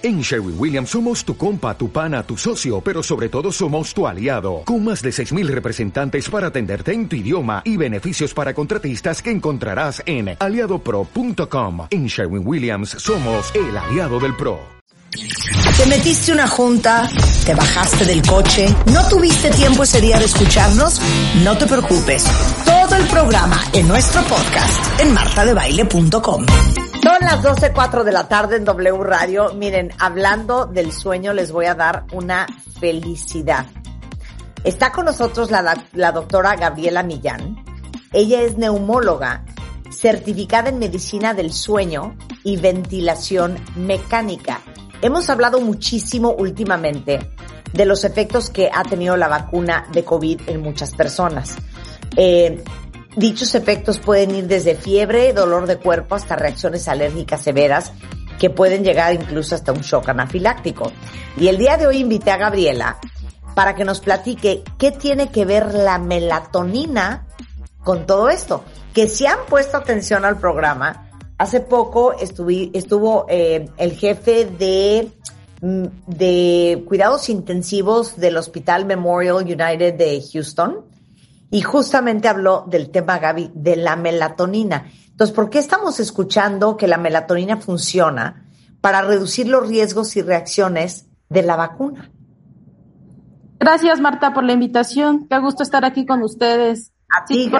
En Sherwin Williams somos tu compa, tu pana, tu socio, pero sobre todo somos tu aliado, con más de 6.000 representantes para atenderte en tu idioma y beneficios para contratistas que encontrarás en aliadopro.com. En Sherwin Williams somos el aliado del PRO. Te metiste una junta, te bajaste del coche, no tuviste tiempo ese día de escucharnos, no te preocupes. Todo el programa en nuestro podcast en martadebaile.com. Son las 12.04 de la tarde en W Radio. Miren, hablando del sueño, les voy a dar una felicidad. Está con nosotros la, doctora Gabriela Millán. Ella es neumóloga, certificada en medicina del sueño y ventilación mecánica. Hemos hablado muchísimo últimamente de los efectos que ha tenido la vacuna de COVID en muchas personas. Eh, Dichos efectos pueden ir desde fiebre, dolor de cuerpo hasta reacciones alérgicas severas que pueden llegar incluso hasta un shock anafiláctico. Y el día de hoy invité a Gabriela para que nos platique qué tiene que ver la melatonina con todo esto. Que si han puesto atención al programa, hace poco estuvo eh, el jefe de, mm, de cuidados intensivos del Hospital Memorial United de Houston, y justamente habló del tema, Gaby, de la melatonina. Entonces, ¿por qué estamos escuchando que la melatonina funciona para reducir los riesgos y reacciones de la vacuna? Gracias, Marta, por la invitación. Qué gusto estar aquí con ustedes. A ti,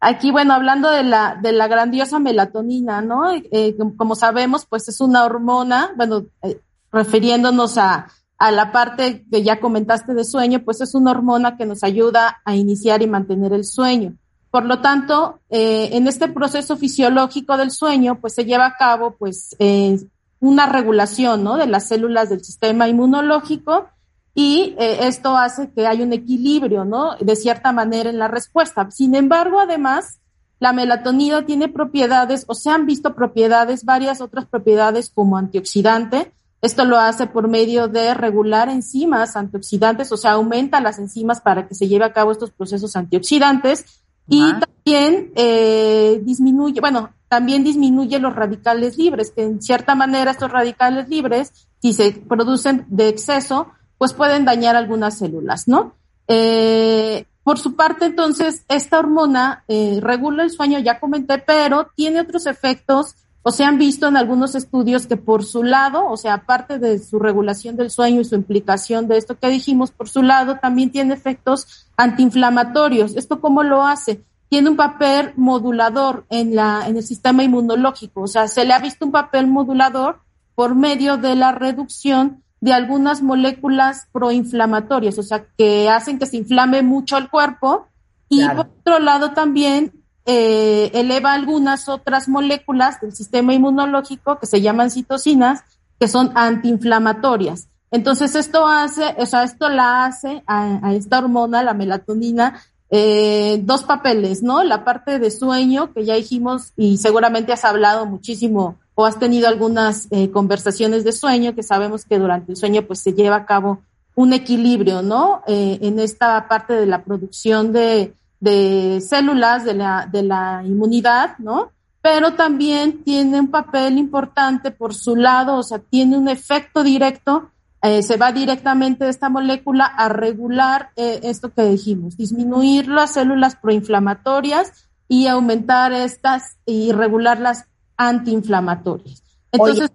Aquí, bueno, hablando de la, de la grandiosa melatonina, ¿no? Eh, como sabemos, pues es una hormona, bueno, eh, refiriéndonos a, a la parte que ya comentaste de sueño, pues es una hormona que nos ayuda a iniciar y mantener el sueño. Por lo tanto, eh, en este proceso fisiológico del sueño, pues se lleva a cabo, pues, eh, una regulación, ¿no? De las células del sistema inmunológico y eh, esto hace que haya un equilibrio, ¿no? De cierta manera en la respuesta. Sin embargo, además, la melatonina tiene propiedades o se han visto propiedades, varias otras propiedades como antioxidante, esto lo hace por medio de regular enzimas antioxidantes, o sea, aumenta las enzimas para que se lleve a cabo estos procesos antioxidantes y también eh, disminuye, bueno, también disminuye los radicales libres, que en cierta manera estos radicales libres, si se producen de exceso, pues pueden dañar algunas células, ¿no? Eh, por su parte, entonces, esta hormona eh, regula el sueño, ya comenté, pero tiene otros efectos o se han visto en algunos estudios que por su lado, o sea, aparte de su regulación del sueño y su implicación de esto que dijimos, por su lado también tiene efectos antiinflamatorios. ¿Esto cómo lo hace? Tiene un papel modulador en, la, en el sistema inmunológico, o sea, se le ha visto un papel modulador por medio de la reducción de algunas moléculas proinflamatorias, o sea, que hacen que se inflame mucho el cuerpo. Y por otro lado también eh, eleva algunas otras moléculas del sistema inmunológico que se llaman citocinas, que son antiinflamatorias. Entonces esto hace, o sea, esto la hace a, esta hormona, la melatonina, eh, dos papeles, ¿no? La parte de sueño, que ya dijimos, y seguramente has hablado muchísimo o has tenido algunas eh, conversaciones de sueño, que sabemos que durante el sueño pues se lleva a cabo un equilibrio, ¿no? Eh, en esta parte de la producción de, de células de la, de la inmunidad, ¿no? Pero también tiene un papel importante por su lado, o sea, tiene un efecto directo, eh, se va directamente de esta molécula a regular eh, esto que dijimos, disminuir las células proinflamatorias y aumentar estas y regular las antiinflamatorias. Entonces,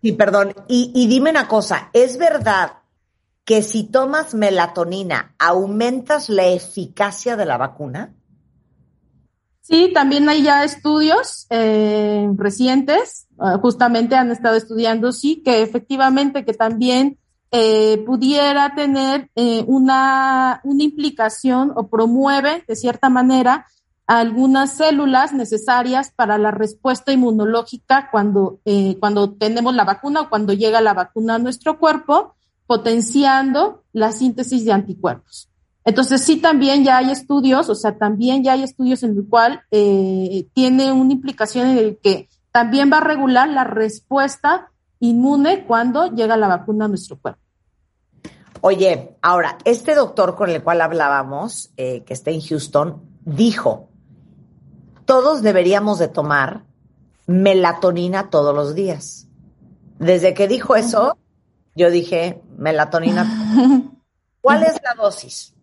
sí, perdón, y, y dime una cosa, ¿es verdad que si tomas melatonina aumentas la eficacia de la vacuna? Sí, también hay ya estudios eh, recientes, ah, justamente han estado estudiando, sí, que efectivamente que también eh, pudiera tener eh, una, una implicación o promueve de cierta manera algunas células necesarias para la respuesta inmunológica cuando, cuando tenemos la vacuna o cuando llega la vacuna a nuestro cuerpo potenciando la síntesis de anticuerpos. Entonces sí también ya hay estudios, o sea, también ya hay estudios en el cual eh, tiene una implicación en el que también va a regular la respuesta inmune cuando llega la vacuna a nuestro cuerpo. Oye, ahora, este doctor con el cual hablábamos, eh, que está en Houston, dijo, todos deberíamos de tomar melatonina todos los días. Desde que dijo eso, yo dije, melatonina. ¿Cuál es la dosis?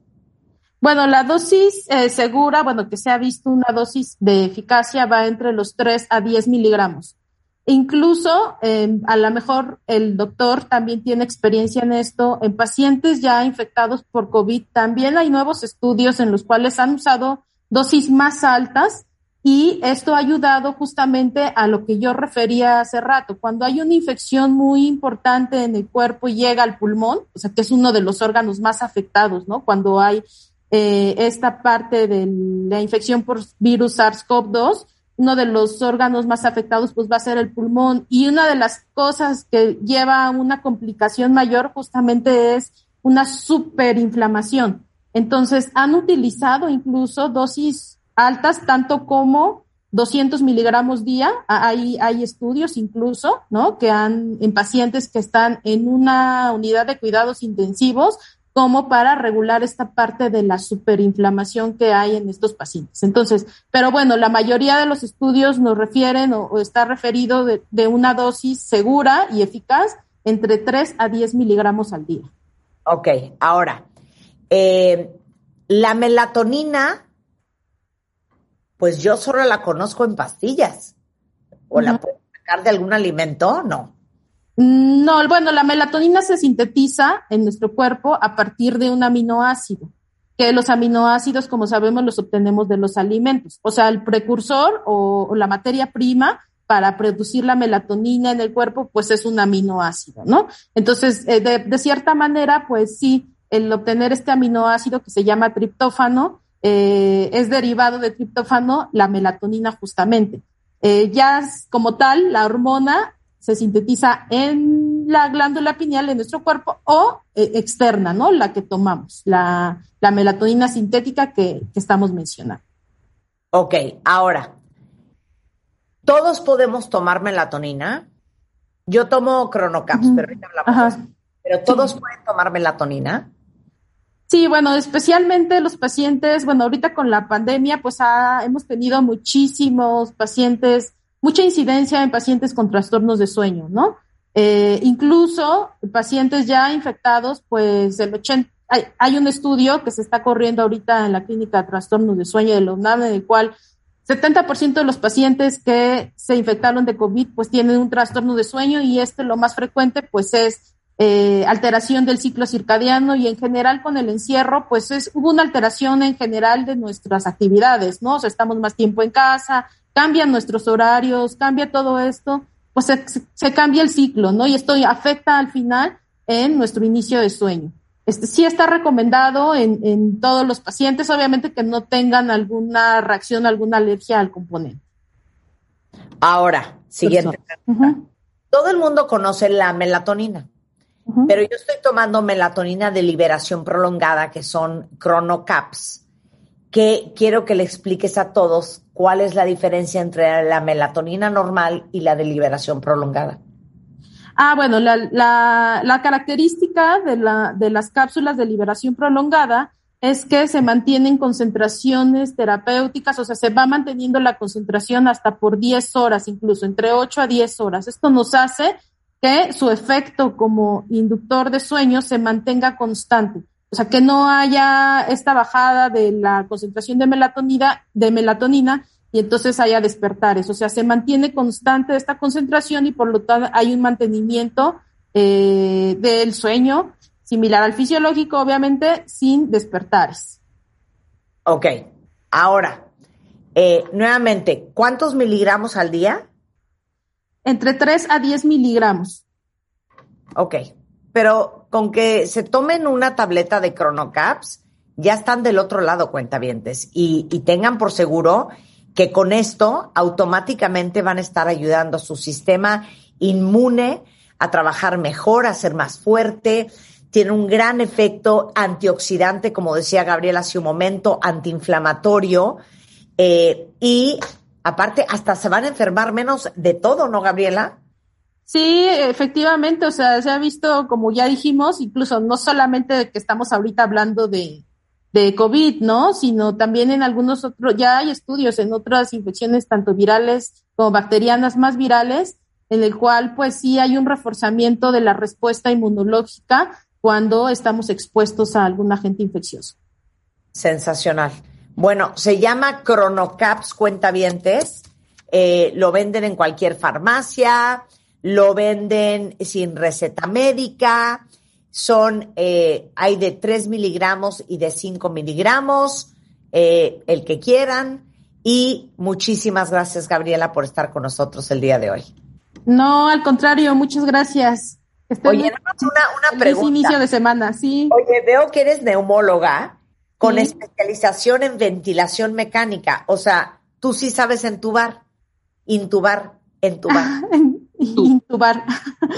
Bueno, la dosis eh, segura, bueno, que se ha visto una dosis de eficacia va entre los 3 a 10 miligramos. Incluso, eh, a lo mejor el doctor también tiene experiencia en esto. En pacientes ya infectados por COVID, también hay nuevos estudios en los cuales han usado dosis más altas y esto ha ayudado justamente a lo que yo refería hace rato. Cuando hay una infección muy importante en el cuerpo y llega al pulmón, o sea, que es uno de los órganos más afectados, ¿no? Cuando hay eh, esta parte de la infección por virus SARS-CoV-2, uno de los órganos más afectados pues va a ser el pulmón y una de las cosas que lleva a una complicación mayor justamente es una superinflamación. Entonces han utilizado incluso dosis altas tanto como 200 miligramos día. Hay, hay estudios incluso, ¿no? Que han, en pacientes que están en una unidad de cuidados intensivos, como para regular esta parte de la superinflamación que hay en estos pacientes. Entonces, pero bueno, la mayoría de los estudios nos refieren o, está referido de, una dosis segura y eficaz entre 3 a 10 miligramos al día. Ok, ahora, eh, la melatonina, pues yo solo la conozco en pastillas. ¿O la puedo sacar de algún alimento? No. No, bueno, la melatonina se sintetiza en nuestro cuerpo a partir de un aminoácido, que los aminoácidos, como sabemos, los obtenemos de los alimentos. O sea, el precursor o, la materia prima para producir la melatonina en el cuerpo, pues es un aminoácido, ¿no? Entonces, eh, de, cierta manera, pues sí, el obtener este aminoácido que se llama triptófano, eh, es derivado de triptófano la melatonina justamente. Eh, ya como tal, la hormona se sintetiza en la glándula pineal de nuestro cuerpo o eh, externa, ¿no? La que tomamos, la, melatonina sintética que, estamos mencionando. Ok, ahora, ¿todos podemos tomar melatonina? Yo tomo Cronocaps, pero ahorita hablamos Pero ¿todos pueden tomar melatonina? Sí, bueno, especialmente los pacientes, bueno, ahorita con la pandemia, pues hemos tenido muchísimos pacientes mucha incidencia en pacientes con trastornos de sueño, ¿no? Eh, incluso pacientes ya infectados, pues el 80, hay, un estudio que se está corriendo ahorita en la clínica de trastornos de sueño de la UNAM, en el cual 70% de los pacientes que se infectaron de COVID, pues tienen un trastorno de sueño y este lo más frecuente, pues es eh, alteración del ciclo circadiano y en general con el encierro, pues es, hubo una alteración en general de nuestras actividades, ¿no? O sea, estamos más tiempo en casa, cambian nuestros horarios, cambia todo esto, pues se, cambia el ciclo, ¿no? Y esto afecta al final en nuestro inicio de sueño. Este, sí está recomendado en, todos los pacientes, obviamente que no tengan alguna reacción, alguna alergia al componente. Ahora, siguiente. Todo el mundo conoce la melatonina, pero yo estoy tomando melatonina de liberación prolongada, que son chronocaps que quiero que le expliques a todos cuál es la diferencia entre la melatonina normal y la de liberación prolongada. Ah, bueno, la, la, característica de, la, de las cápsulas de liberación prolongada es que se mantienen concentraciones terapéuticas, o sea, se va manteniendo la concentración hasta por 10 horas, incluso entre 8 a 10 horas. Esto nos hace que su efecto como inductor de sueño se mantenga constante. O sea, que no haya esta bajada de la concentración de melatonina, de melatonina y entonces haya despertares. O sea, se mantiene constante esta concentración y por lo tanto hay un mantenimiento eh, del sueño similar al fisiológico, obviamente, sin despertares. Ok. Ahora, eh, nuevamente, ¿cuántos miligramos al día? Entre 3 a 10 miligramos. Ok. Pero con que se tomen una tableta de Chronocaps, ya están del otro lado, cuentavientes, y, y tengan por seguro que con esto automáticamente van a estar ayudando a su sistema inmune a trabajar mejor, a ser más fuerte. Tiene un gran efecto antioxidante, como decía Gabriela hace un momento, antiinflamatorio. Eh, y aparte, hasta se van a enfermar menos de todo, ¿no, Gabriela? Sí, efectivamente, o sea, se ha visto, como ya dijimos, incluso no solamente de que estamos ahorita hablando de, de COVID, ¿no? Sino también en algunos otros, ya hay estudios en otras infecciones, tanto virales como bacterianas más virales, en el cual pues sí hay un reforzamiento de la respuesta inmunológica cuando estamos expuestos a algún agente infeccioso. Sensacional. Bueno, se llama Cronocaps Cuentavientes. Eh, lo venden en cualquier farmacia, lo venden sin receta médica. Son, eh, hay de 3 miligramos y de 5 miligramos, eh, el que quieran. Y muchísimas gracias, Gabriela, por estar con nosotros el día de hoy. No, al contrario, muchas gracias. Oye, una, una pregunta. inicio de semana, sí. Oye, veo que eres neumóloga con especialización en ventilación mecánica. O sea, tú sí sabes entubar, intubar, entubar. intubar.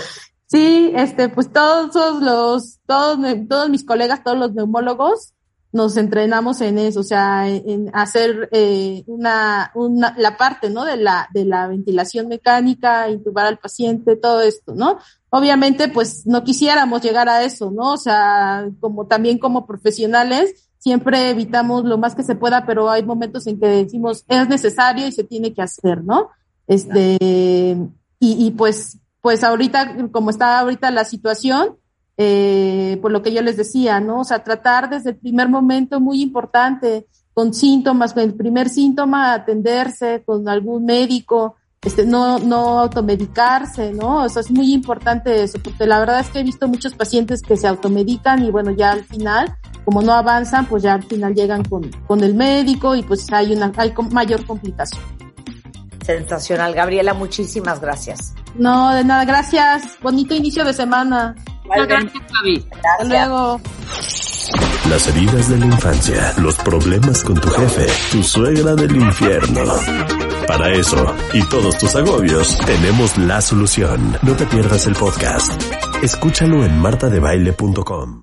sí, este, pues todos los, todos, todos mis colegas, todos los neumólogos, nos entrenamos en eso, o sea, en, hacer eh, una, una, la parte, ¿no? De la, de la ventilación mecánica, intubar al paciente, todo esto, ¿no? Obviamente, pues no quisiéramos llegar a eso, ¿no? O sea, como también como profesionales, siempre evitamos lo más que se pueda, pero hay momentos en que decimos es necesario y se tiene que hacer, ¿no? Este, y, y pues, pues ahorita, como está ahorita la situación, eh, por lo que yo les decía, ¿no? O sea, tratar desde el primer momento muy importante, con síntomas, con el primer síntoma, atenderse con algún médico, este, no, no automedicarse, ¿no? O sea, es muy importante eso, porque la verdad es que he visto muchos pacientes que se automedican y bueno, ya al final, como no avanzan, pues ya al final llegan con, con el médico y pues hay una, hay mayor complicación. Sensacional. Gabriela, muchísimas gracias. No, de nada, gracias. Bonito inicio de semana. Muchas gracias, Javi. Hasta luego. Las heridas de la infancia, los problemas con tu jefe, tu suegra del infierno. Para eso y todos tus agobios, tenemos la solución. No te pierdas el podcast. Escúchalo en martadebaile.com.